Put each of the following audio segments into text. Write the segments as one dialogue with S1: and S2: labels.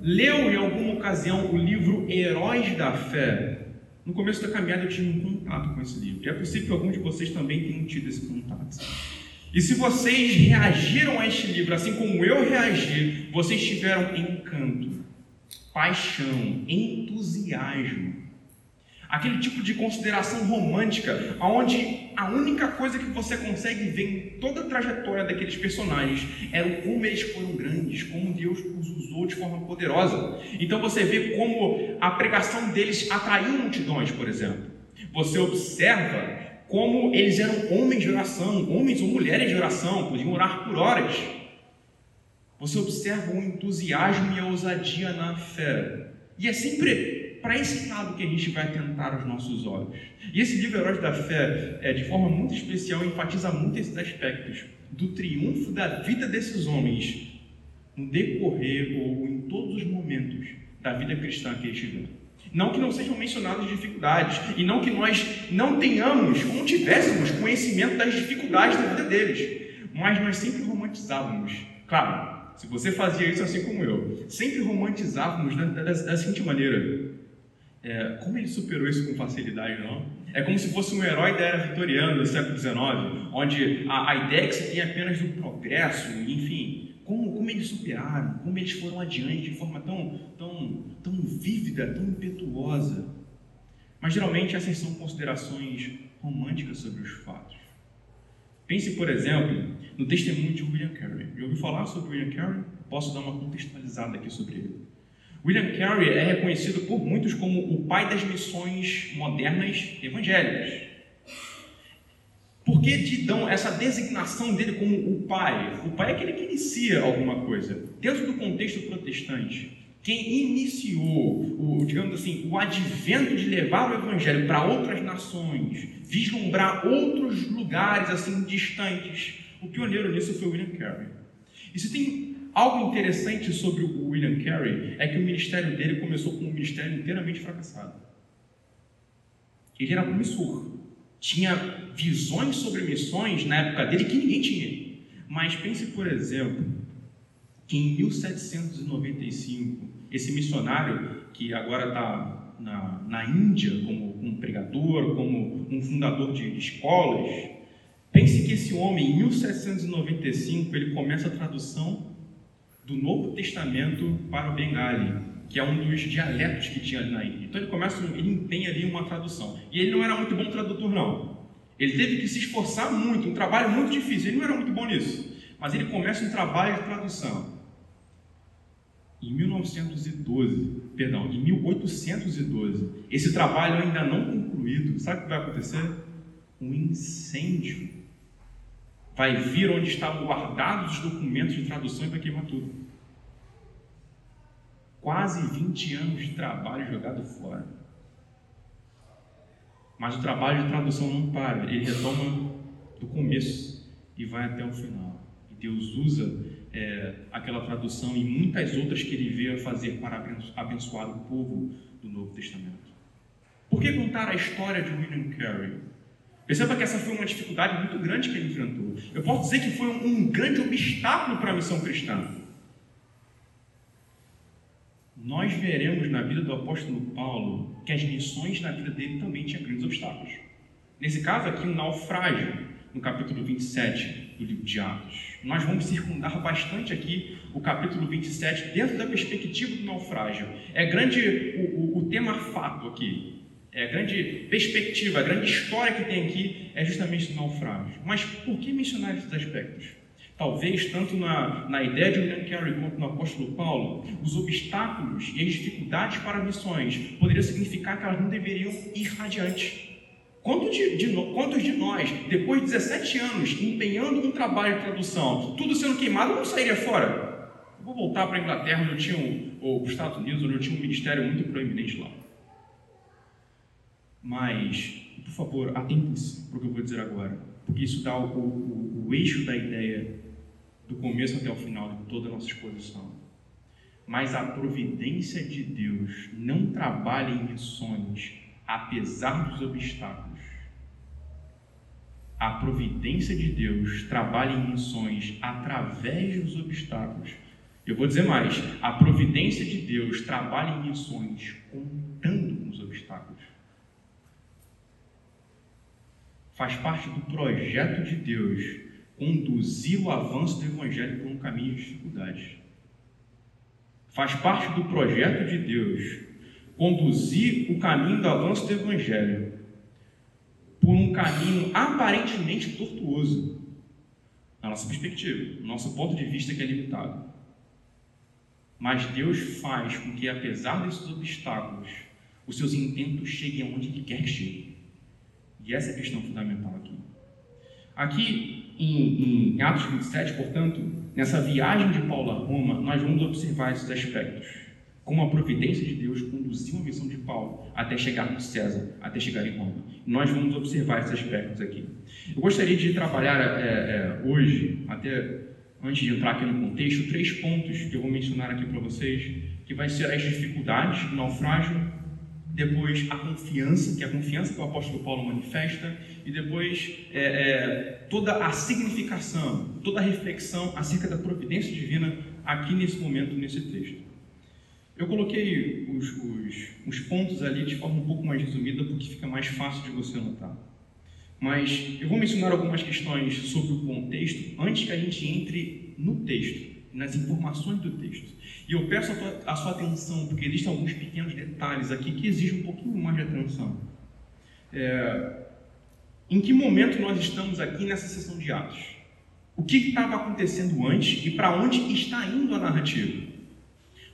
S1: leu em alguma ocasião o livro Heróis da Fé? No começo da caminhada eu tive um contato com esse livro. E é possível que alguns de vocês também tenham tido esse contato. E se vocês reagiram a este livro assim como eu reagi, vocês tiveram encanto, paixão, entusiasmo Aquele tipo de consideração romântica, onde a única coisa que você consegue ver em toda a trajetória daqueles personagens era o como eles foram grandes, como Deus os usou de forma poderosa. Então você vê como a pregação deles atraiu multidões, por exemplo. Você observa como eles eram homens de oração, homens ou mulheres de oração, podiam orar por horas. Você observa o entusiasmo e a ousadia na fé. E é sempre para esse lado que a gente vai tentar os nossos olhos. E esse livro Heróis da Fé, é, de forma muito especial, enfatiza muito esses aspectos do triunfo da vida desses homens no decorrer ou em todos os momentos da vida cristã que eles tiveram. Não que não sejam mencionadas dificuldades, e não que nós não tenhamos ou não tivéssemos conhecimento das dificuldades da vida deles, mas nós sempre romantizávamos. Claro, se você fazia isso assim como eu, sempre romantizávamos da, da, da seguinte maneira: é, como ele superou isso com facilidade, não? É como se fosse um herói da era vitoriana do século XIX, onde a, a ideia que se tem apenas do progresso, enfim, como, como eles superaram, como eles foram adiante de forma tão, tão, tão vívida, tão impetuosa. Mas geralmente essas são considerações românticas sobre os fatos. Pense, por exemplo, no testemunho de William Carey. Já ouviu falar sobre William Carey? Posso dar uma contextualizada aqui sobre ele. William Carey é reconhecido por muitos como o pai das missões modernas evangélicas. Por que de dão essa designação dele como o pai? O pai é aquele que inicia alguma coisa. Dentro do contexto protestante, quem iniciou, o, digamos assim, o advento de levar o evangelho para outras nações, vislumbrar outros lugares assim distantes, o pioneiro nisso foi William Carey. E se tem Algo interessante sobre o William Carey é que o ministério dele começou com um ministério inteiramente fracassado. Ele era promissor, tinha visões sobre missões na época dele que ninguém tinha. Mas pense, por exemplo, que em 1795, esse missionário, que agora está na, na Índia como um pregador, como um fundador de escolas, pense que esse homem, em 1795, ele começa a tradução do Novo Testamento para o Bengali, que é um dos dialetos que tinha ali na Índia. Então ele começa, ele empenha ali uma tradução. E ele não era muito bom tradutor, não. Ele teve que se esforçar muito, um trabalho muito difícil. Ele não era muito bom nisso. Mas ele começa um trabalho de tradução. Em 1912, perdão, em 1812, esse trabalho ainda não concluído, sabe o que vai acontecer? Um incêndio vai vir onde estavam guardados os documentos de tradução e vai queimar tudo. Quase 20 anos de trabalho jogado fora. Mas o trabalho de tradução não para, ele retoma do começo e vai até o final. E Deus usa é, aquela tradução e muitas outras que ele veio a fazer para abençoar o povo do Novo Testamento. Por que contar a história de William Carey? Perceba que essa foi uma dificuldade muito grande que ele enfrentou. Eu posso dizer que foi um, grande obstáculo para a missão cristã. Nós veremos na vida do apóstolo Paulo que as missões na vida dele também tinham grandes obstáculos. Nesse caso aqui, um naufrágio, no capítulo 27 do livro de Atos. Nós vamos circundar bastante aqui o capítulo 27 dentro da perspectiva do naufrágio. É grande o, o, o tema fato aqui. É, a grande perspectiva, a grande história que tem aqui é justamente do naufrágio. Mas por que mencionar esses aspectos? Talvez, tanto na, na ideia de William Carey quanto no apóstolo Paulo, os obstáculos e as dificuldades para missões poderiam significar que elas não deveriam ir adiante. Quantos de, de, quantos de nós, depois de 17 anos, empenhando um trabalho de tradução, tudo sendo queimado, não sairia fora? Eu vou voltar para a Inglaterra, onde eu tinha um, ou os Estados Unidos, onde eu tinha um ministério muito proeminente lá. Mas, por favor, atentem-se para o que eu vou dizer agora, porque isso dá o, o, o eixo da ideia do começo até o final de toda a nossa exposição. Mas a providência de Deus não trabalha em missões apesar dos obstáculos. A providência de Deus trabalha em missões através dos obstáculos. Eu vou dizer mais: a providência de Deus trabalha em missões contando com os obstáculos. Faz parte do projeto de Deus conduzir o avanço do Evangelho por um caminho de dificuldades. Faz parte do projeto de Deus conduzir o caminho do avanço do Evangelho por um caminho aparentemente tortuoso, na nossa perspectiva, no nosso ponto de vista que é limitado. Mas Deus faz com que, apesar desses obstáculos, os seus intentos cheguem aonde Ele quer que cheguem. E essa é a questão fundamental aqui. Aqui em, em Atos 27, portanto, nessa viagem de Paulo a Roma, nós vamos observar esses aspectos. Como a providência de Deus conduziu a missão de Paulo até chegar no César, até chegar em Roma. Nós vamos observar esses aspectos aqui. Eu gostaria de trabalhar é, é, hoje, até antes de entrar aqui no contexto, três pontos que eu vou mencionar aqui para vocês, que vai ser as dificuldades do naufrágio, depois a confiança, que é a confiança que o apóstolo Paulo manifesta, e depois é, é, toda a significação, toda a reflexão acerca da providência divina aqui nesse momento, nesse texto. Eu coloquei os, os, os pontos ali de forma um pouco mais resumida, porque fica mais fácil de você notar. Mas eu vou mencionar algumas questões sobre o contexto antes que a gente entre no texto, nas informações do texto. E eu peço a, tua, a sua atenção, porque existem alguns pequenos detalhes aqui que exigem um pouquinho mais de atenção. É, em que momento nós estamos aqui nessa sessão de Atos? O que estava acontecendo antes e para onde está indo a narrativa?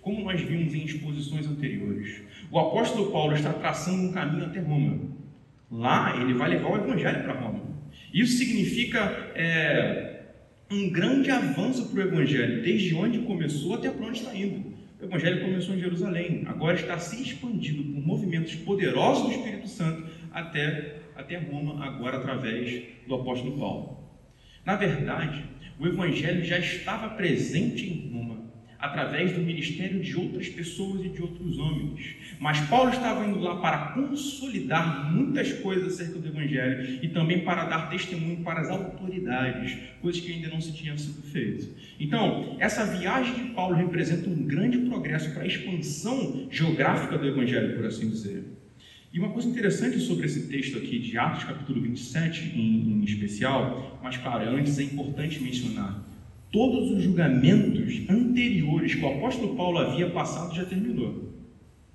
S1: Como nós vimos em exposições anteriores, o apóstolo Paulo está traçando um caminho até Roma. Lá ele vai levar o evangelho para Roma. Isso significa é, um grande avanço para o evangelho, desde onde começou até para onde está indo. O evangelho começou em Jerusalém, agora está se expandindo por movimentos poderosos do Espírito Santo até, até Roma, agora através do apóstolo Paulo. Na verdade, o evangelho já estava presente em Roma através do ministério de outras pessoas e de outros homens. Mas Paulo estava indo lá para consolidar muitas coisas acerca do Evangelho e também para dar testemunho para as autoridades, coisas que ainda não se tinham sido feitas. Então, essa viagem de Paulo representa um grande progresso para a expansão geográfica do Evangelho, por assim dizer. E uma coisa interessante sobre esse texto aqui de Atos, capítulo 27, em, em especial, mas claro, antes é importante mencionar todos os julgamentos anteriores que o apóstolo Paulo havia passado já terminou.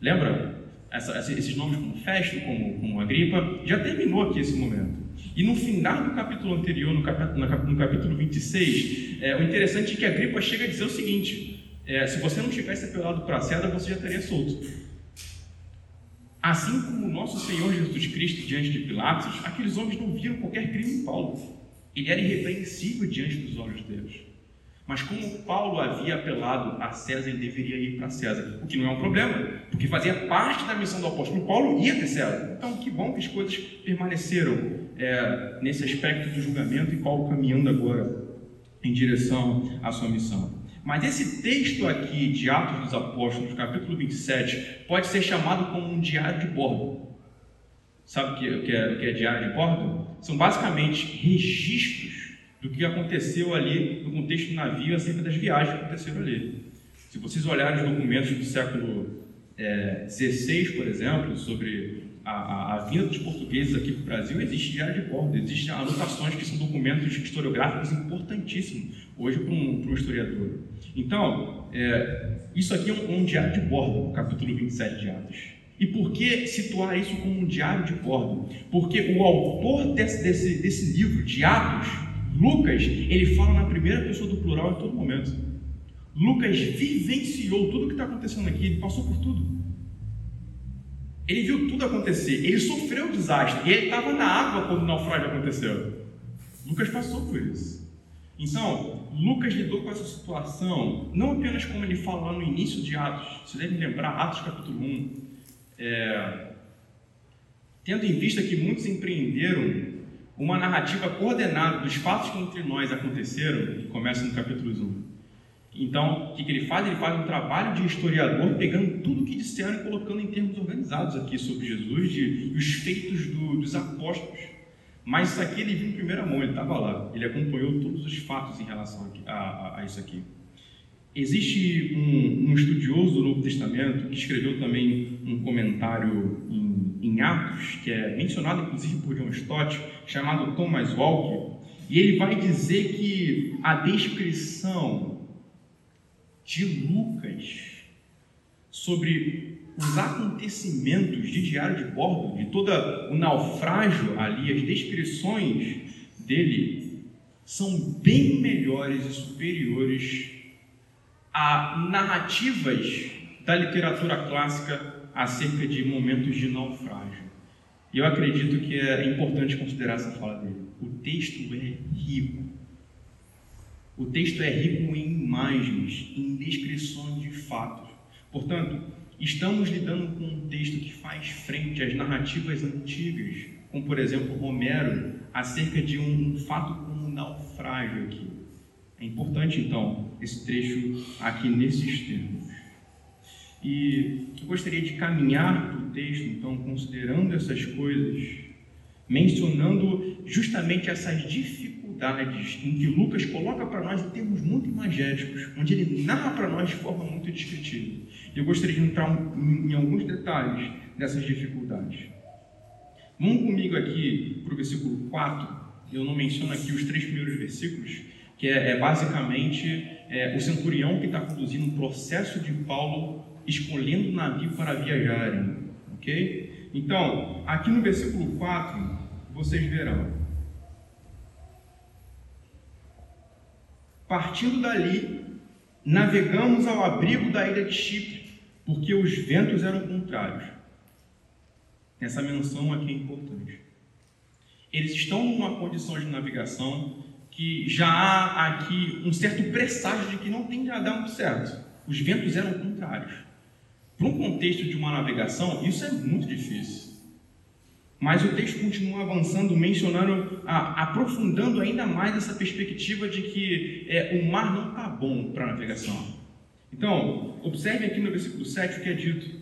S1: Lembra? Essa, esses nomes como Festo, como, como Agripa, já terminou aqui esse momento. E no final do capítulo anterior, no capítulo, no capítulo 26, é, o interessante é que Agripa chega a dizer o seguinte: é, se você não tivesse apelado para a seda, você já estaria solto. Assim como o nosso Senhor Jesus Cristo diante de Pilatos, aqueles homens não viram qualquer crime em Paulo. Ele era irrepreensível diante dos olhos de Deus. Mas como Paulo havia apelado a César, ele deveria ir para César, o que não é um problema, porque fazia parte da missão do apóstolo Paulo ir até César. Então, que bom que as coisas permaneceram é, nesse aspecto do julgamento e Paulo caminhando agora em direção à sua missão. Mas esse texto aqui de Atos dos Apóstolos, capítulo 27, pode ser chamado como um diário de bordo. Sabe o que, é, que é diário de bordo? São basicamente registros do que aconteceu ali no contexto do navio acerca das viagens que aconteceram ali. Se vocês olharem os documentos do século XVI, é, por exemplo, sobre a, a, a, vinda dos portugueses aqui para o Brasil, existe diário de bordo, existem anotações que são documentos historiográficos importantíssimos hoje para um, para um historiador. Então, é, isso aqui é um, um diário de bordo, capítulo 27 de Atos. E por que situar isso como um diário de bordo? Porque o autor desse, desse, desse livro, de Atos, Lucas, ele fala na primeira pessoa do plural em todo momento. Lucas vivenciou tudo o que está acontecendo aqui, ele passou por tudo. Ele viu tudo acontecer, ele sofreu o desastre, e ele estava na água quando o naufrágio aconteceu. Lucas passou por isso. Então, Lucas lidou com essa situação, não apenas como ele fala lá no início de Atos, você deve lembrar, Atos capítulo 1, é, tendo em vista que muitos empreenderam uma narrativa coordenada dos fatos que entre nós aconteceram, que começa no capítulo 1. Então, o que, ele faz? Ele faz um trabalho de historiador, pegando tudo o que disseram e colocando em termos organizados aqui sobre Jesus e os feitos do, dos apóstolos. Mas isso aqui ele viu em primeira mão, ele estava lá, ele acompanhou todos os fatos em relação a, a, a isso aqui. Existe um, um, estudioso do Novo Testamento que escreveu também um comentário em, em, Atos, que é mencionado inclusive por John Stott, chamado Thomas Walker, e ele vai dizer que a descrição de Lucas sobre os acontecimentos de diário de bordo, de todo o naufrágio ali, as descrições dele são bem melhores e superiores a narrativas da literatura clássica acerca de momentos de naufrágio. E eu acredito que é importante considerar essa fala dele. O texto é rico. O texto é rico em imagens, em descrições de fatos. Portanto, estamos lidando com um texto que faz frente às narrativas antigas, como por exemplo Homero, acerca de um fato como um naufrágio aqui. É importante então esse trecho aqui nesses termos. E eu gostaria de caminhar para o texto, então, considerando essas coisas, mencionando justamente essas dificuldades em que Lucas coloca para nós em termos muito imagéticos, onde ele narra para nós de forma muito descritiva. Eu gostaria de entrar em alguns detalhes dessas dificuldades. Vamos comigo aqui para o versículo 4. Eu não menciono aqui os três primeiros versículos, que é, é basicamente é, o centurião que está conduzindo um processo de Paulo escolhendo navio para viajarem. Ok? Então, aqui no versículo 4, vocês verão. Partindo dali, navegamos ao abrigo da ilha de Chipre, porque os ventos eram contrários. Essa menção aqui é importante. Eles estão numa condição de navegação que já há aqui um certo presságio de que não tem a dar muito certo. Os ventos eram contrários. Para um contexto de uma navegação, isso é muito difícil. Mas o texto continua avançando, mencionando, a, aprofundando ainda mais essa perspectiva de que é, o mar não está bom para a navegação. Então, observe aqui no versículo 7 o que é dito.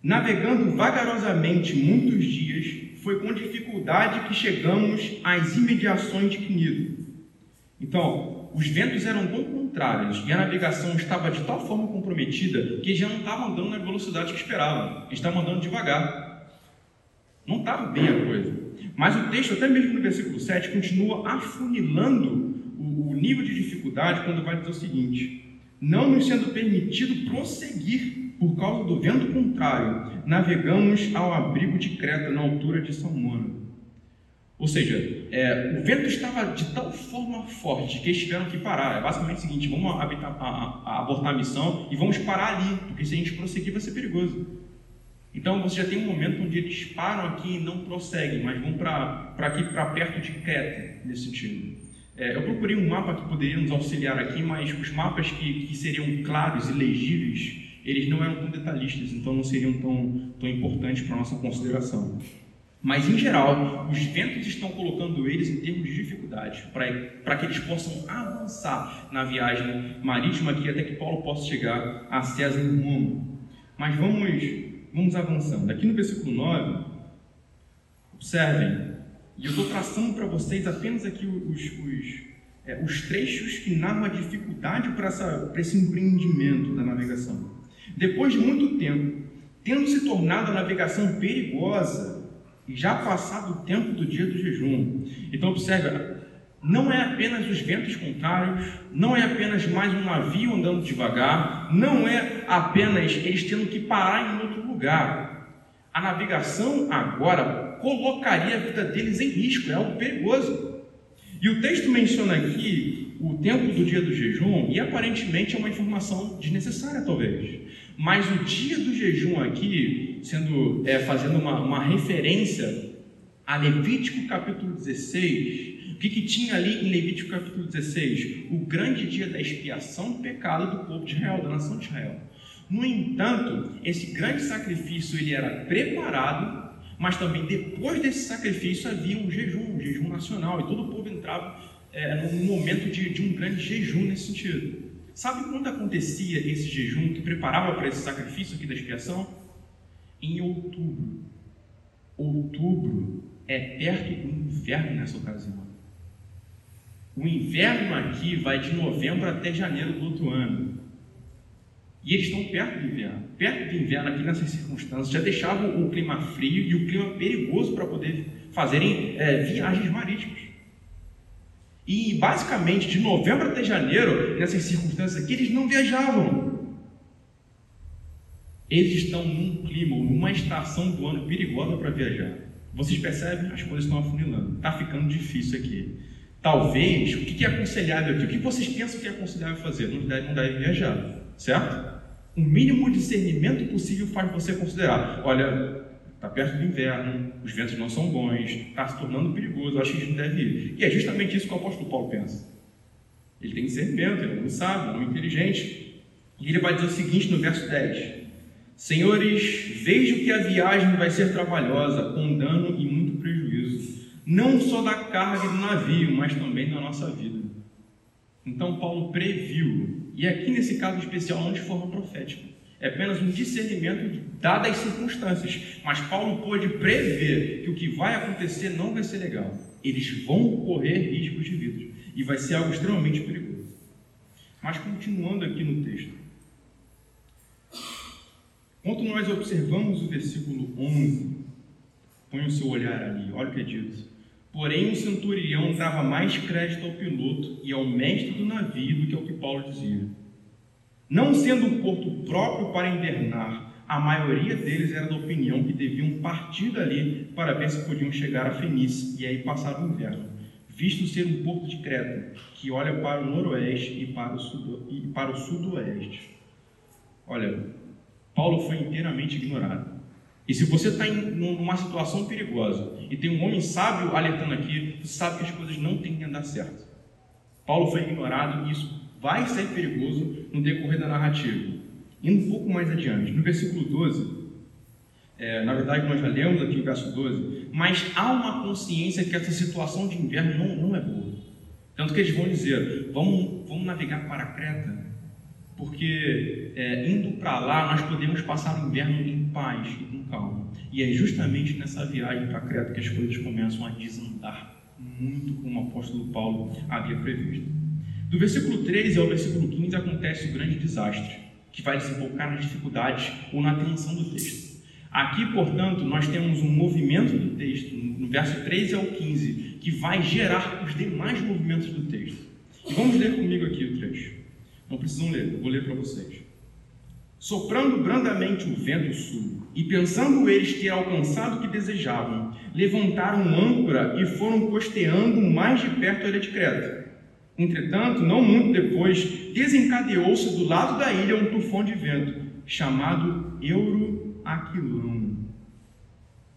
S1: Navegando vagarosamente muitos dias, foi com dificuldade que chegamos às imediações de Quinido. Então, os ventos eram tão contrários e a navegação estava de tal forma comprometida que já não estava andando na velocidade que esperavam, estavam andando devagar. Não estava bem a coisa. Mas o texto, até mesmo no versículo 7, continua afunilando o, o nível de dificuldade quando vai dizer o seguinte: Não nos sendo permitido prosseguir por causa do vento contrário, navegamos ao abrigo de Creta, na altura de Salmona. Ou seja, é, o vento estava de tal forma forte que eles tiveram que parar. É basicamente o seguinte: vamos habitar, a, a, abortar a missão e vamos parar ali, porque se a gente prosseguir vai ser perigoso. Então você já tem um momento onde eles param aqui e não prosseguem, mas vão para aqui, para perto de Creta, nesse sentido. É, eu procurei um mapa que poderia nos auxiliar aqui, mas os mapas que, que seriam claros e legíveis, eles não eram tão detalhistas, então não seriam tão, tão importantes para a nossa consideração. Mas, em geral, os ventos estão colocando eles em termos de dificuldade, para que eles possam avançar na viagem marítima aqui até que Paulo possa chegar a César em Roma. Mas vamos, vamos avançando. Aqui no versículo 9, observem, e eu estou traçando para vocês apenas aqui os, os, é, os trechos que narram a dificuldade para, essa, para esse empreendimento da navegação. Depois de muito tempo, tendo se tornado a navegação perigosa, já passado o tempo do dia do jejum. Então observe, não é apenas os ventos contrários, não é apenas mais um navio andando devagar, não é apenas eles tendo que parar em outro lugar. A navegação agora colocaria a vida deles em risco, é algo perigoso. E o texto menciona aqui o tempo do dia do jejum, e aparentemente é uma informação desnecessária, talvez. Mas o dia do jejum aqui, sendo é, fazendo uma, uma referência a Levítico capítulo 16, o que, que tinha ali em Levítico capítulo 16? O grande dia da expiação do pecado do povo de Israel, da nação de Israel. No entanto, esse grande sacrifício ele era preparado, mas também depois desse sacrifício havia um jejum, um jejum nacional, e todo o povo entrava é, num momento de, de um grande jejum nesse sentido. Sabe quando acontecia esse jejum que preparava para esse sacrifício aqui da expiação? Em outubro. Outubro é perto do inverno nessa ocasião. O inverno aqui vai de novembro até janeiro do outro ano. E eles estão perto do inverno. Perto do inverno, aqui nessas circunstâncias, já deixavam o clima frio e o clima perigoso para poder fazerem é, viagens marítimas. E basicamente, de novembro até janeiro, nessas circunstâncias aqui, eles não viajavam. Eles estão num clima, numa estação do ano perigosa para viajar. Vocês percebem? As coisas estão afunilando. Está ficando difícil aqui. Talvez, o que é aconselhável aqui? O que vocês pensam que é aconselhável fazer? Não deve, não deve viajar, certo? O mínimo discernimento possível faz você considerar: olha, está perto do inverno, os ventos não são bons, está se tornando perigoso, acho que a gente não deve ir. E é justamente isso que o apóstolo Paulo pensa. Ele tem discernimento, ele é um sábio, um inteligente. E ele vai dizer o seguinte no verso 10: Senhores, vejo que a viagem vai ser trabalhosa, com dano e muito prejuízo, não só da carga do navio, mas também da nossa vida. Então Paulo previu, e aqui nesse caso especial não de forma profética, é apenas um discernimento dadas as circunstâncias, mas Paulo pôde prever que o que vai acontecer não vai ser legal. Eles vão correr riscos de vida e vai ser algo extremamente perigoso. Mas continuando aqui no texto, quando nós observamos o versículo 11, põe o seu olhar ali, olha o que é dito. Porém, o centurião dava mais crédito ao piloto e ao mestre do navio do que ao que Paulo dizia. Não sendo um porto próprio para invernar, a maioria deles era da opinião que deviam partir dali para ver se podiam chegar a Fenícia e aí passar o inverno, visto ser um porto de Creta, que olha para o noroeste e para o, sudo, e para o sudoeste. Olha, Paulo foi inteiramente ignorado. E se você está em uma situação perigosa e tem um homem sábio alertando aqui, você sabe que as coisas não têm que andar certo. Paulo foi ignorado e isso vai ser perigoso no decorrer da narrativa. Indo um pouco mais adiante, no versículo 12, é, na verdade nós já lemos aqui o verso 12, mas há uma consciência que essa situação de inverno não, não é boa. Tanto que eles vão dizer: vamos, vamos navegar para Creta porque é, indo para lá nós podemos passar o inverno em paz e com calma. E é justamente nessa viagem para Creta que as coisas começam a desandar muito como o apóstolo Paulo havia previsto. Do versículo 13 ao versículo 15 acontece o grande desastre, que vai desembocar nas dificuldades ou na tensão do texto. Aqui, portanto, nós temos um movimento do texto, no verso 13 ao 15, que vai gerar os demais movimentos do texto. E vamos ler comigo aqui o trecho. Não precisam ler, eu vou ler para vocês. Soprando brandamente o vento sul, e pensando eles ter alcançado o que desejavam, levantaram âncora e foram costeando mais de perto a ilha de Creta. Entretanto, não muito depois, desencadeou-se do lado da ilha um tufão de vento, chamado Euroaquilão.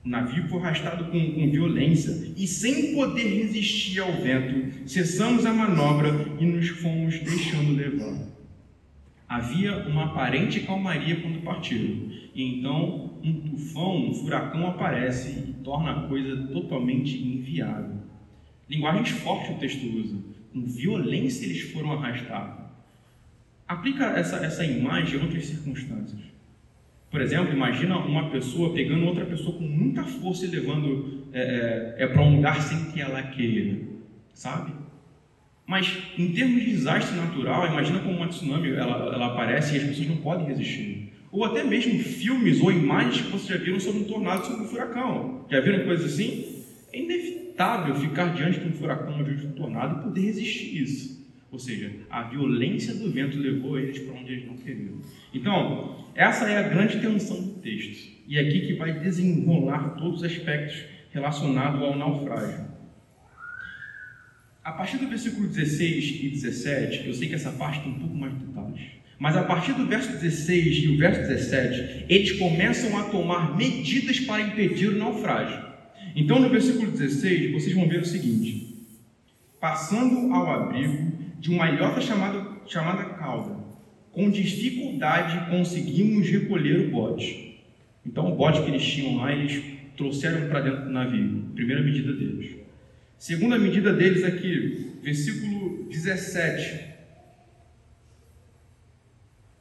S1: O navio foi arrastado com, com, violência e, sem poder resistir ao vento, cessamos a manobra e nos fomos deixando levar. Havia uma aparente calmaria quando partiram, e então um tufão, um furacão aparece e torna a coisa totalmente inviável. Linguagens fortes o texto usa, com violência eles foram arrastados. Aplica essa, essa imagem em outras circunstâncias. Por exemplo, imagina uma pessoa pegando outra pessoa com muita força e levando é, é, é para um lugar sem que ela queira, sabe? Mas em termos de desastre natural, imagina como uma tsunami ela, ela aparece e as pessoas não podem resistir. Ou até mesmo filmes ou imagens que vocês já viram sobre um tornado, sobre um furacão. Já viram coisas assim? É inevitável ficar diante de um furacão ou de um tornado e poder resistir isso. Ou seja, a violência do vento levou eles para onde eles não queriam. Então, essa é a grande tensão do texto. E é aqui que vai desenrolar todos os aspectos relacionados ao naufrágio. A partir do versículo 16 e 17, eu sei que essa parte tem um pouco mais de detalhes. Mas a partir do verso 16 e o verso 17, eles começam a tomar medidas para impedir o naufrágio. Então, no versículo 16, vocês vão ver o seguinte: Passando ao abrigo, de uma ilhota chamada, chamada cauda. Com dificuldade conseguimos recolher o bote. Então, o bote que eles tinham lá, eles trouxeram para dentro do navio. Primeira medida deles. Segunda medida deles aqui, versículo 17.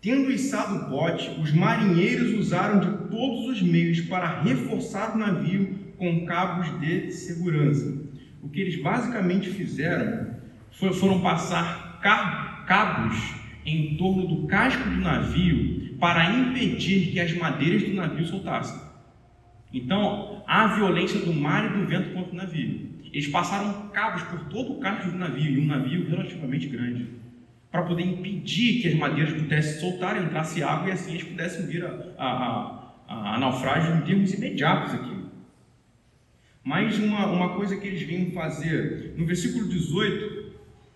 S1: Tendo içado o bote, os marinheiros usaram de todos os meios para reforçar o navio com cabos de segurança. O que eles basicamente fizeram foram passar cabos em torno do casco do navio para impedir que as madeiras do navio soltassem. Então, há violência do mar e do vento contra o navio. Eles passaram cabos por todo o casco do navio, e um navio relativamente grande, para poder impedir que as madeiras pudessem soltar, entrasse água e assim eles pudessem vir a, a, a, a naufrágio em termos imediatos aqui. Mas uma, uma coisa que eles vinham fazer, no versículo 18,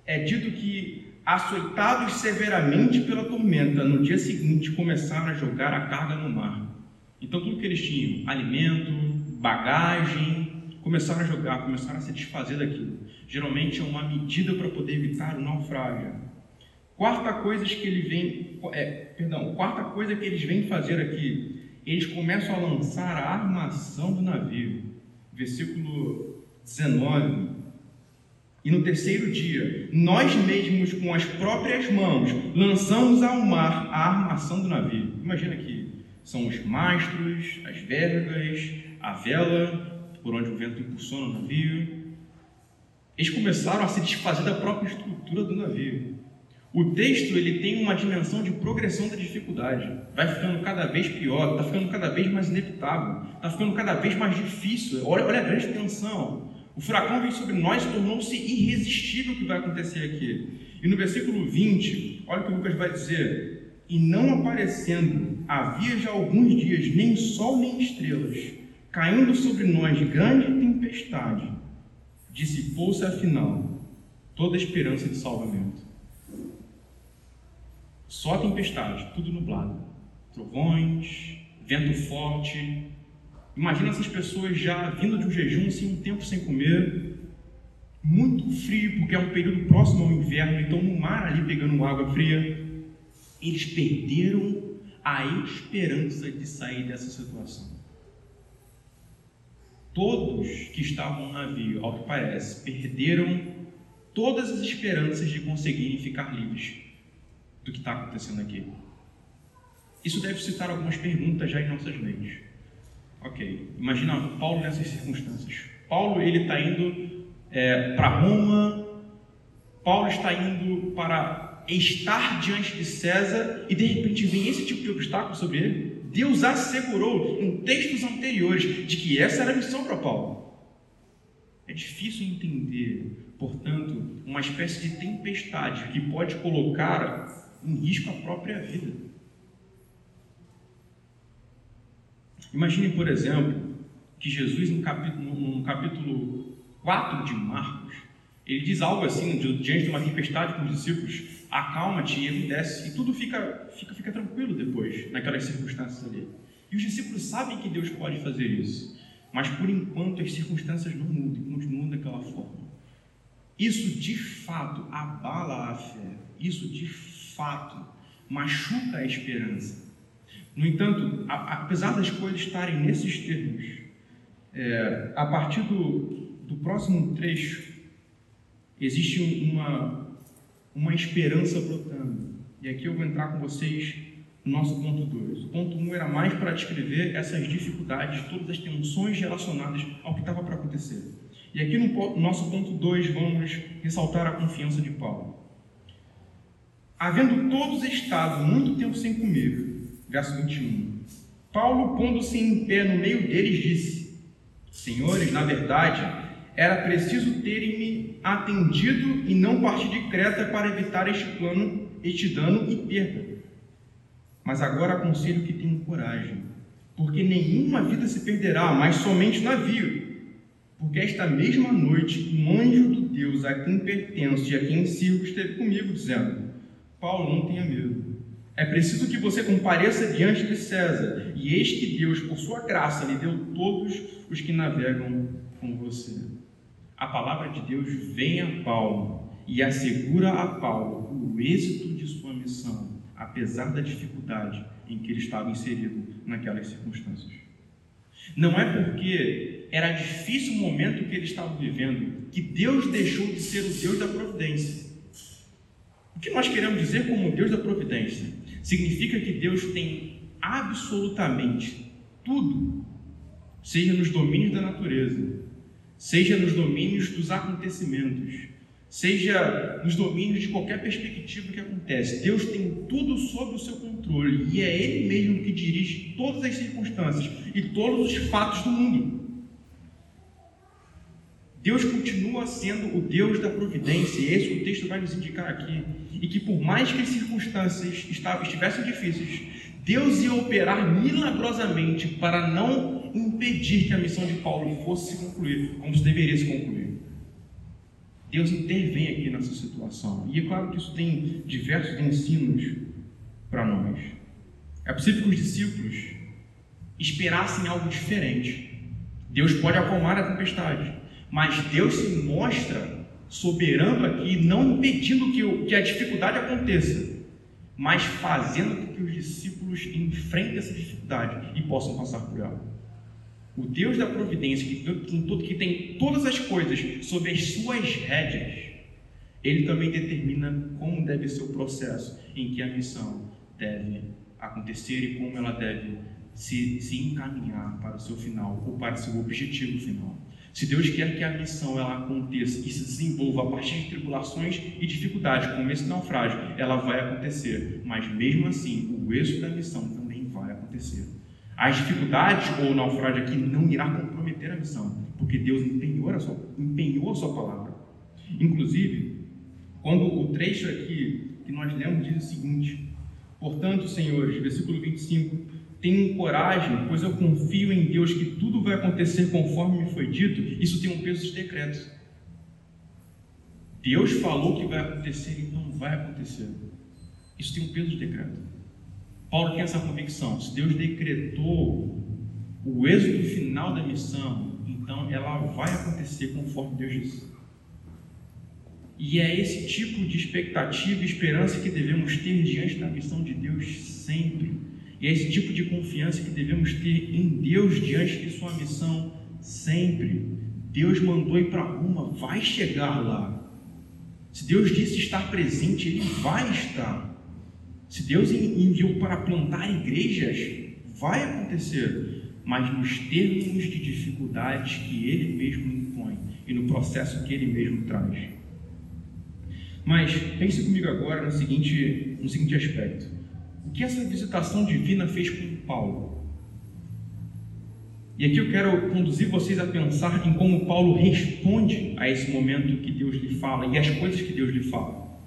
S1: é dito que, açoitados severamente pela tormenta, no dia seguinte começaram a jogar a carga no mar. Então, tudo que eles tinham, alimento, bagagem, começaram a jogar, começaram a se desfazer daquilo. Geralmente é uma medida para poder evitar o naufrágio. Quarta coisa que ele vem, é, perdão, quarta coisa que eles vêm fazer aqui, eles começam a lançar a armação do navio. Versículo 19. E no terceiro dia, nós mesmos com as próprias mãos lançamos ao mar a armação do navio. Imagina aqui, são os mastros, as vergas, a vela, por onde o vento impulsiona o navio. Eles começaram a se desfazer da própria estrutura do navio. O texto ele tem uma dimensão de progressão da dificuldade. Vai ficando cada vez pior, está ficando cada vez mais inevitável, está ficando cada vez mais difícil. Olha, olha a grande tensão. O furacão veio sobre nós tornou-se irresistível o que vai acontecer aqui. E no versículo 20, olha o que Lucas vai dizer: e não aparecendo, havia já alguns dias nem sol nem estrelas, caindo sobre nós grande tempestade, dissipou-se afinal toda a esperança de salvamento. Só tempestade, tudo nublado, trovões, vento forte. Imagina essas pessoas já vindo de um jejum, assim, um tempo sem comer, muito frio, porque é um período próximo ao inverno, então no mar ali pegando água fria eles perderam a esperança de sair dessa situação. Todos que estavam no navio, ao que parece, perderam todas as esperanças de conseguirem ficar livres do que está acontecendo aqui. Isso deve citar algumas perguntas já em nossas mentes. Ok, imagina Paulo nessas circunstâncias. Paulo ele está indo é, para Roma. Paulo está indo para estar diante de César e de repente vem esse tipo de obstáculo sobre ele. Deus assegurou em textos anteriores de que essa era a missão para Paulo. É difícil entender, portanto, uma espécie de tempestade que pode colocar em risco a própria vida. Imagine, por exemplo, que Jesus, no capítulo, no capítulo 4 de Marcos, ele diz algo assim, diante de uma tempestade com os discípulos: acalma-te e emudece, e tudo fica, fica, fica tranquilo depois, naquelas circunstâncias ali. E os discípulos sabem que Deus pode fazer isso, mas por enquanto as circunstâncias não mudam, continuam daquela forma. Isso de fato abala a fé, isso de fato machuca a esperança. No entanto, a, apesar das coisas estarem nesses termos, é, a partir do, do próximo trecho, existe uma, uma esperança brotando. E aqui eu vou entrar com vocês no nosso ponto 2. O ponto 1 um era mais para descrever essas dificuldades, todas as tensões relacionadas ao que estava para acontecer. E aqui no nosso ponto 2 vamos ressaltar a confiança de Paulo. Havendo todos estado muito tempo sem comer, verso 21, Paulo, pondo-se em pé no meio deles, disse: Senhores, na verdade, era preciso terem-me atendido e não partir de Creta para evitar este plano, este dano e perda. Mas agora aconselho que tenham coragem, porque nenhuma vida se perderá, mas somente o navio. Porque esta mesma noite um anjo do Deus a quem pertenço e a quem sirvo esteve comigo, dizendo: Paulo, não tenha medo. É preciso que você compareça diante de César, e eis que Deus, por sua graça, lhe deu todos os que navegam com você a palavra de Deus vem a Paulo e assegura a Paulo o êxito de sua missão, apesar da dificuldade em que ele estava inserido naquelas circunstâncias. Não é porque era difícil o momento que ele estava vivendo que Deus deixou de ser o Deus da providência. O que nós queremos dizer como Deus da providência? Significa que Deus tem absolutamente tudo, seja nos domínios da natureza, seja nos domínios dos acontecimentos, seja nos domínios de qualquer perspectiva que acontece. Deus tem tudo sob o seu controle e é Ele mesmo que dirige todas as circunstâncias e todos os fatos do mundo. Deus continua sendo o Deus da providência, e esse o texto vai nos indicar aqui. E que por mais que as circunstâncias estivessem difíceis, Deus ia operar milagrosamente para não impedir que a missão de Paulo fosse se concluir, como se deveria se concluir. Deus intervém aqui nessa situação. E é claro que isso tem diversos ensinos para nós. É possível que os discípulos esperassem algo diferente. Deus pode acalmar a tempestade, mas Deus se mostra soberano aqui, não impedindo que, que a dificuldade aconteça, mas fazendo com que os discípulos enfrentem essa dificuldade e possam passar por ela. O Deus da providência, que, tem todas as coisas sob as suas rédeas, ele também determina como deve ser o processo em que a missão deve acontecer e como ela deve se, se encaminhar para o seu final ou para o seu objetivo final. Se Deus quer que a missão ela aconteça e se desenvolva a partir de tribulações e dificuldades, como esse naufrágio, ela vai acontecer. Mas mesmo assim, o êxito da missão também vai acontecer. As dificuldades ou o naufrágio aqui não irá comprometer a missão, porque Deus empenhou a sua, empenhou a sua palavra. Inclusive, quando o trecho aqui que nós lemos diz o seguinte: Portanto, senhores, versículo 25, tenham coragem, pois eu confio em Deus que tudo vai acontecer conforme me foi dito. Isso tem um peso de decreto. Deus falou que vai acontecer, então vai acontecer. Isso tem um peso de decreto. Paulo tem essa convicção: se Deus decretou o êxito final da missão, então ela vai acontecer conforme Deus disse. E é esse tipo de expectativa e esperança que devemos ter diante da missão de Deus sempre. E é esse tipo de confiança que devemos ter em Deus diante de sua missão sempre. Deus mandou ir para Roma, vai chegar lá. Se Deus disse estar presente, Ele vai estar. Se Deus enviou para plantar igrejas, vai acontecer, mas nos termos de dificuldades que Ele mesmo impõe e no processo que Ele mesmo traz. Mas pense comigo agora no seguinte, no seguinte aspecto: que essa visitação divina fez com Paulo? E aqui eu quero conduzir vocês a pensar em como Paulo responde a esse momento que Deus lhe fala e as coisas que Deus lhe fala.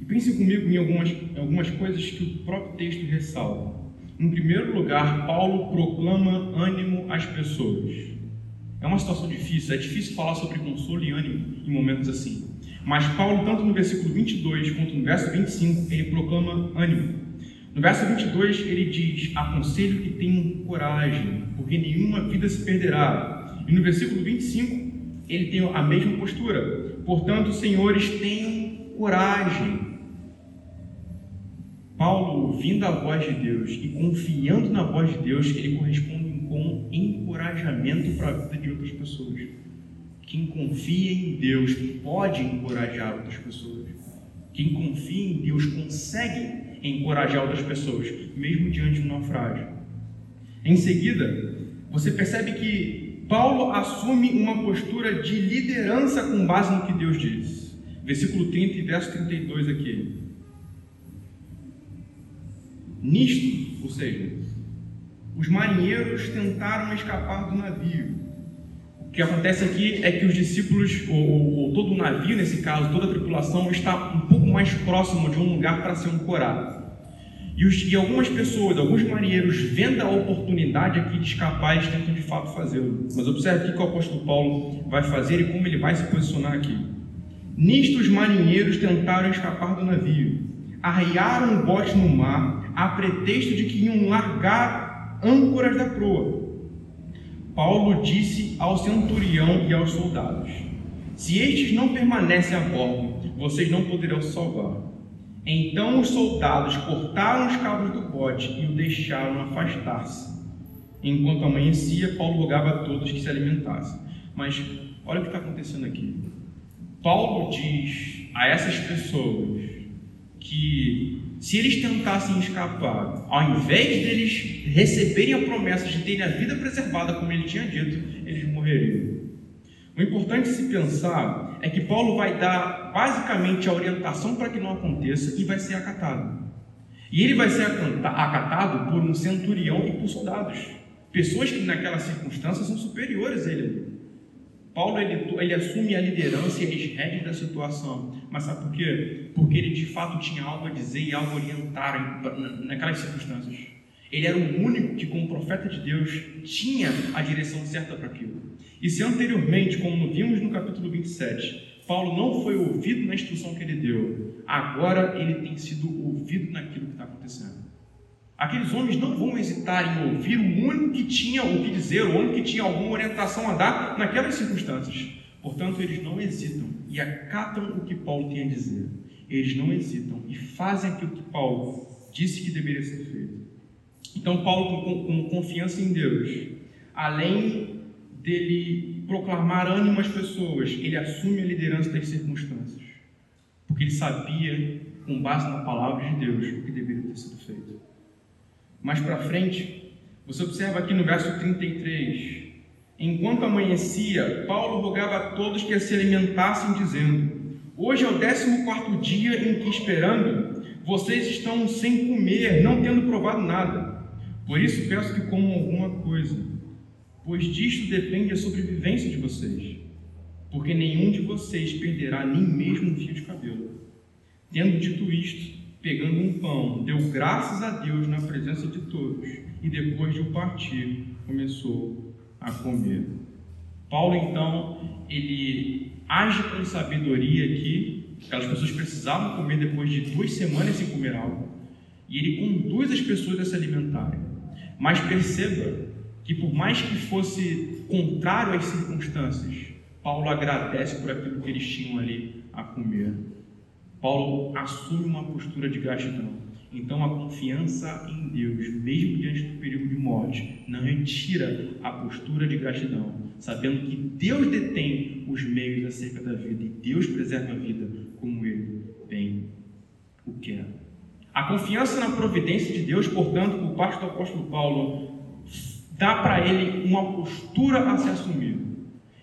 S1: E pense comigo em algumas, algumas coisas que o próprio texto ressalta. Em primeiro lugar, Paulo proclama ânimo às pessoas. É uma situação difícil, é difícil falar sobre consolo e ânimo em momentos assim. Mas Paulo, tanto no versículo 22 quanto no verso 25, ele proclama ânimo. No verso 22, ele diz: Aconselho que tenham coragem, porque nenhuma vida se perderá. E no versículo 25, ele tem a mesma postura. Portanto, senhores, tenham coragem. Paulo, ouvindo a voz de Deus e confiando na voz de Deus, ele corresponde com encorajamento para a vida de outras pessoas. Quem confia em Deus pode encorajar outras pessoas. Quem confia em Deus consegue encorajar outras pessoas, mesmo diante do naufrágio. Em seguida, você percebe que Paulo assume uma postura de liderança com base no que Deus diz. Versículo 30 e verso 32 aqui. Nisto, ou seja, os marinheiros tentaram escapar do navio. O que acontece aqui é que os discípulos, ou, ou, ou todo o navio, nesse caso, toda a tripulação, está um pouco mais próximo de um lugar para ser ancorado. E, os, e, algumas pessoas, alguns marinheiros, vendo a oportunidade aqui de escapar, eles tentam de fato fazê-lo. Mas observe o que o apóstolo Paulo vai fazer e como ele vai se posicionar aqui. Nisto os marinheiros tentaram escapar do navio, arriaram o bote no mar a pretexto de que iam largar âncoras da proa. Paulo disse ao centurião e aos soldados: Se estes não permanecem a bordo, vocês não poderão salvar. Então os soldados cortaram os cabos do bote e o deixaram afastar-se. Enquanto amanhecia, Paulo rogava a todos que se alimentassem. Mas olha o que está acontecendo aqui. Paulo diz a essas pessoas que se eles tentassem escapar, ao invés deles receberem a promessa de terem a vida preservada, como ele tinha dito, eles morreriam. O importante se pensar é que Paulo vai dar basicamente a orientação para que não aconteça e vai ser acatado. E ele vai ser acatado por um centurião e por soldados, pessoas que naquela circunstância são superiores a ele. Paulo ele, ele assume a liderança e as rédeas da situação, mas sabe por quê? Porque ele de fato tinha algo a dizer e algo a orientar naquelas circunstâncias. Ele era o único que, como profeta de Deus, tinha a direção certa para aquilo. E se anteriormente, como vimos no capítulo 27, Paulo não foi ouvido na instrução que ele deu, agora ele tem sido ouvido naquilo que está acontecendo. Aqueles homens não vão hesitar em ouvir o único que tinha o que dizer, o único que tinha alguma orientação a dar naquelas circunstâncias. Portanto, eles não hesitam e acatam o que Paulo tem a dizer. Eles não hesitam e fazem aquilo que Paulo disse que deveria ser feito. Então, Paulo, com, com confiança em Deus, além dele proclamar ânimo às pessoas, ele assume a liderança das circunstâncias, porque ele sabia, com base na palavra de Deus, o que deveria ter sido feito. Mais para frente, você observa aqui no verso 33, enquanto amanhecia, Paulo rogava a todos que se alimentassem, dizendo: Hoje é o décimo quarto dia em que, esperando, vocês estão sem comer, não tendo provado nada. Por isso peço que comam alguma coisa, pois disto depende a sobrevivência de vocês, porque nenhum de vocês perderá nem mesmo um fio de cabelo. Tendo dito isto, pegando um pão, deu graças a Deus na presença de todos, e depois de o partir, começou a comer. Paulo então, ele age com sabedoria aqui, aquelas pessoas precisavam comer depois de duas semanas sem comer algo, e ele conduz as pessoas a se alimentarem. Mas perceba que, por mais que fosse contrário às circunstâncias, Paulo agradece por aquilo que eles tinham ali a comer. Paulo assume uma postura de gratidão. Então, a confiança em Deus, mesmo diante do perigo de morte, não retira a postura de gratidão, sabendo que Deus detém os meios acerca da vida e Deus preserva a vida como Ele bem o quer. A confiança na providência de Deus, portanto, por parte do apóstolo Paulo, dá para ele uma postura a ser assumida.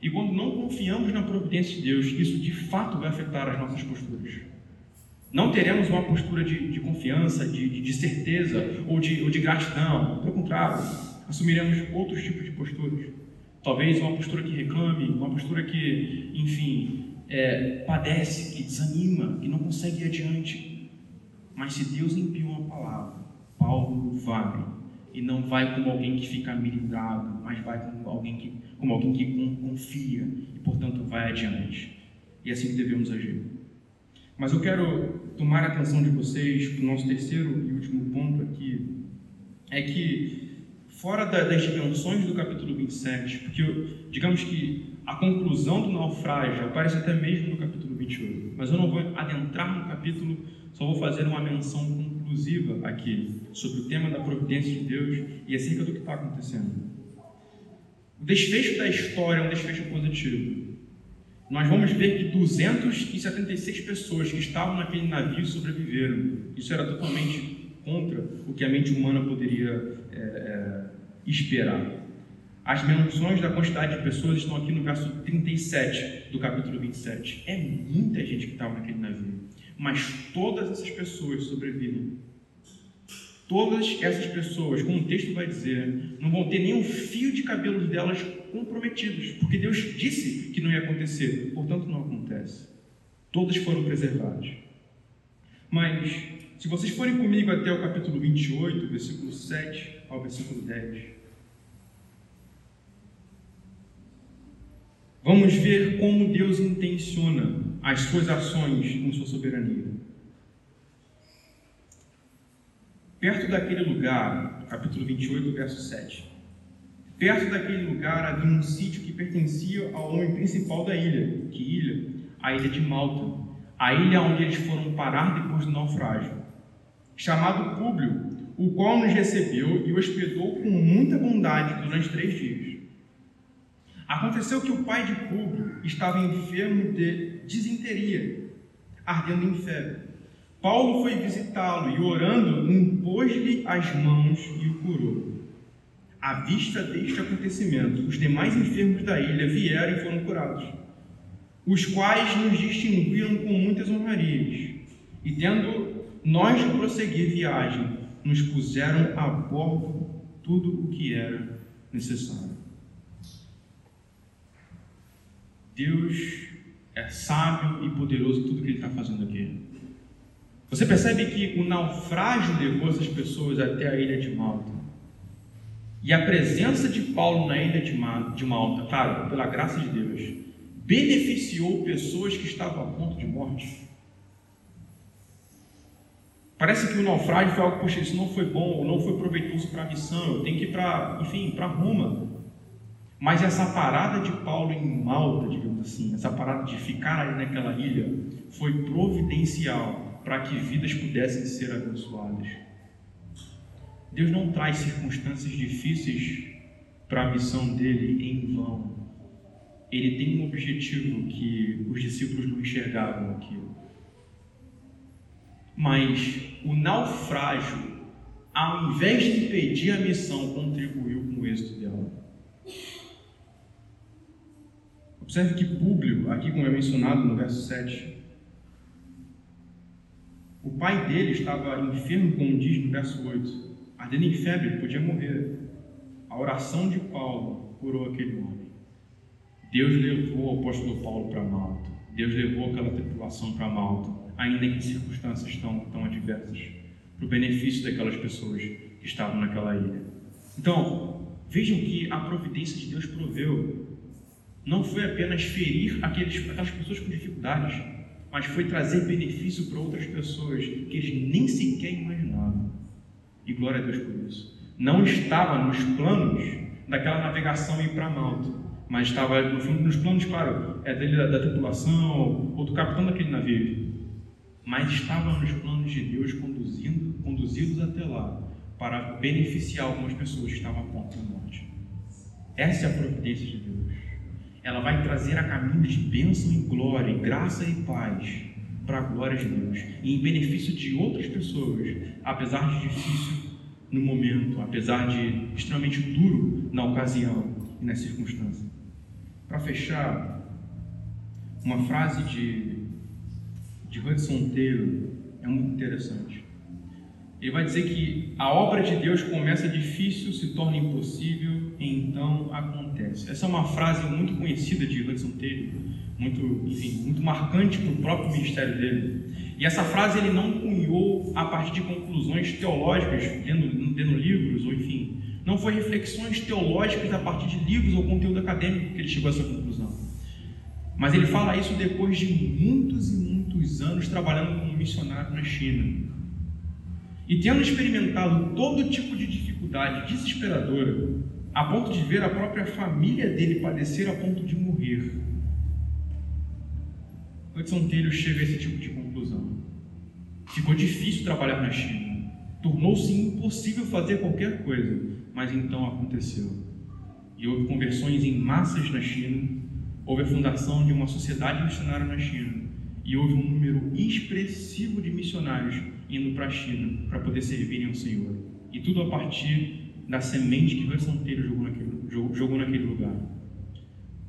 S1: E quando não confiamos na providência de Deus, isso de fato vai afetar as nossas posturas. Não teremos uma postura de, de confiança, de, de, de, certeza ou de, ou de gratidão. Pelo contrário, assumiremos outros tipos de posturas. Talvez uma postura que reclame, uma postura que, enfim, é, padece, que desanima, que não consegue ir adiante. Mas se Deus envia uma palavra, Paulo vai. E não vai como alguém que fica militado, mas vai como alguém que, como alguém que confia e, portanto, vai adiante. E assim devemos agir. Mas eu quero tomar a atenção de vocês para o nosso terceiro e último ponto aqui. É que, fora das dimensões do capítulo 27, porque digamos que a conclusão do naufrágio aparece até mesmo no capítulo 28, mas eu não vou adentrar no capítulo só vou fazer uma menção conclusiva aqui sobre o tema da providência de Deus e acerca do que está acontecendo. O desfecho da história é um desfecho positivo. Nós vamos ver que 276 pessoas que estavam naquele navio sobreviveram. Isso era totalmente contra o que a mente humana poderia é, é, esperar. As menções da quantidade de pessoas estão aqui no verso 37 do capítulo 27. É muita gente que estava naquele navio mas todas essas pessoas sobrevivem. Todas essas pessoas, como o texto vai dizer, não vão ter nenhum fio de cabelo delas comprometidos, porque Deus disse que não ia acontecer, portanto não acontece. Todas foram preservadas. Mas, se vocês forem comigo até o capítulo 28, versículo 7 ao versículo 10, vamos ver como Deus intenciona as suas ações com sua soberania. Perto daquele lugar, capítulo 28, verso 7. Perto daquele lugar havia um sítio que pertencia ao homem principal da ilha. Que ilha? A ilha de Malta. A ilha onde eles foram parar depois do naufrágio. Chamado Públio, o qual nos recebeu e hospedou com muita bondade durante três dias. Aconteceu que o pai de Públio estava enfermo de disenteria, ardendo em febre. Paulo foi visitá-lo e, orando, impôs-lhe as mãos e o curou. À vista deste acontecimento, os demais enfermos da ilha vieram e foram curados, os quais nos distinguiram com muitas honrarias, e tendo nós de prosseguir viagem, nos puseram a bordo tudo o que era necessário. Deus é sábio e poderoso em tudo que Ele está fazendo aqui. Você percebe que o naufrágio levou essas pessoas até a ilha de Malta. E a presença de Paulo na ilha de Malta, claro, pela graça de Deus, beneficiou pessoas que estavam a ponto de morte. Parece que o naufrágio foi algo, poxa, isso não foi bom, ou não foi proveitoso para a missão, eu tenho que ir para, enfim, para Roma. Mas essa parada de Paulo em Malta, digamos assim, essa parada de ficar ali naquela ilha, foi providencial para que vidas pudessem ser abençoadas. Deus não traz circunstâncias difíceis para a missão dele em vão. Ele tem um objetivo que os discípulos não enxergavam aquilo. Mas o naufrágio, ao invés de impedir a missão, contribuiu com o êxito dela. Observe que Públio, aqui como é mencionado no verso 7, o pai dele estava enfermo, como diz no verso 8, ardendo em febre, podia morrer. A oração de Paulo curou aquele homem. Deus levou o apóstolo Paulo para Malta. Deus levou aquela tripulação para Malta, ainda em circunstâncias tão, tão adversas, para o benefício daquelas pessoas que estavam naquela ilha. Então, vejam que a providência de Deus proveu não foi apenas ferir aqueles, aquelas pessoas com dificuldades, mas foi trazer benefício para outras pessoas que eles nem sequer imaginavam. E glória a Deus por isso. Não estava nos planos daquela navegação ir para Malta, mas estava nos planos, claro, é dele da, da tripulação ou do capitão daquele navio. Mas estava nos planos de Deus conduzindo, conduzidos até lá para beneficiar algumas pessoas que estavam a ponto de morte. Essa é a providência de Deus ela vai trazer a caminho de bênção e glória, graça e paz para a glória de Deus e em benefício de outras pessoas, apesar de difícil no momento, apesar de extremamente duro na ocasião e na circunstância. Para fechar, uma frase de, de Hudson Taylor é muito interessante. Ele vai dizer que a obra de Deus começa difícil, se torna impossível e então acontece. Essa é uma frase muito conhecida de Hudson Taylor, muito, enfim, muito marcante para o próprio ministério dele. E essa frase ele não cunhou a partir de conclusões teológicas, lendo livros, ou enfim, não foi reflexões teológicas a partir de livros ou conteúdo acadêmico que ele chegou a essa conclusão. Mas ele fala isso depois de muitos e muitos anos trabalhando como missionário na China. E tendo experimentado todo tipo de dificuldade desesperadora, a ponto de ver a própria família dele padecer a ponto de morrer, Hudson Taylor chega a esse tipo de conclusão. Ficou difícil trabalhar na China. Tornou-se impossível fazer qualquer coisa, mas então aconteceu. E houve conversões em massas na China, houve a fundação de uma sociedade missionária na China, e houve um número expressivo de missionários indo para a China para poder servirem ao Senhor. E tudo a partir da semente que Hudson Taylor jogou naquele, jogou, naquele lugar.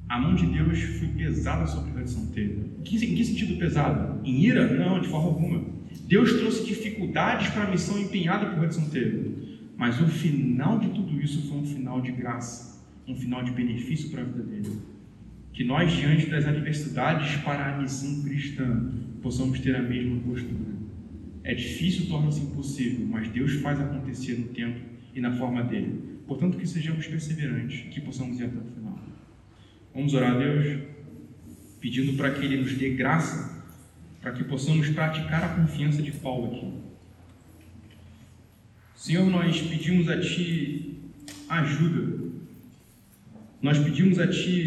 S1: A mão de Deus foi pesada sobre Hudson Taylor. Em que, em que sentido pesada? Em ira? Não, de forma alguma. Deus trouxe dificuldades para a missão empenhada por Hudson Taylor. Mas o final de tudo isso foi um final de graça, um final de benefício para a vida dele. Que nós, diante das adversidades para a missão cristã, possamos ter a mesma postura. É difícil, torna-se impossível, mas Deus faz acontecer no tempo e na forma dele. Portanto, que sejamos perseverantes, que possamos ir até o final. Vamos orar a Deus, pedindo para que Ele nos dê graça, para que possamos praticar a confiança de Paulo aqui. Senhor, nós pedimos a Ti ajuda, nós pedimos a Ti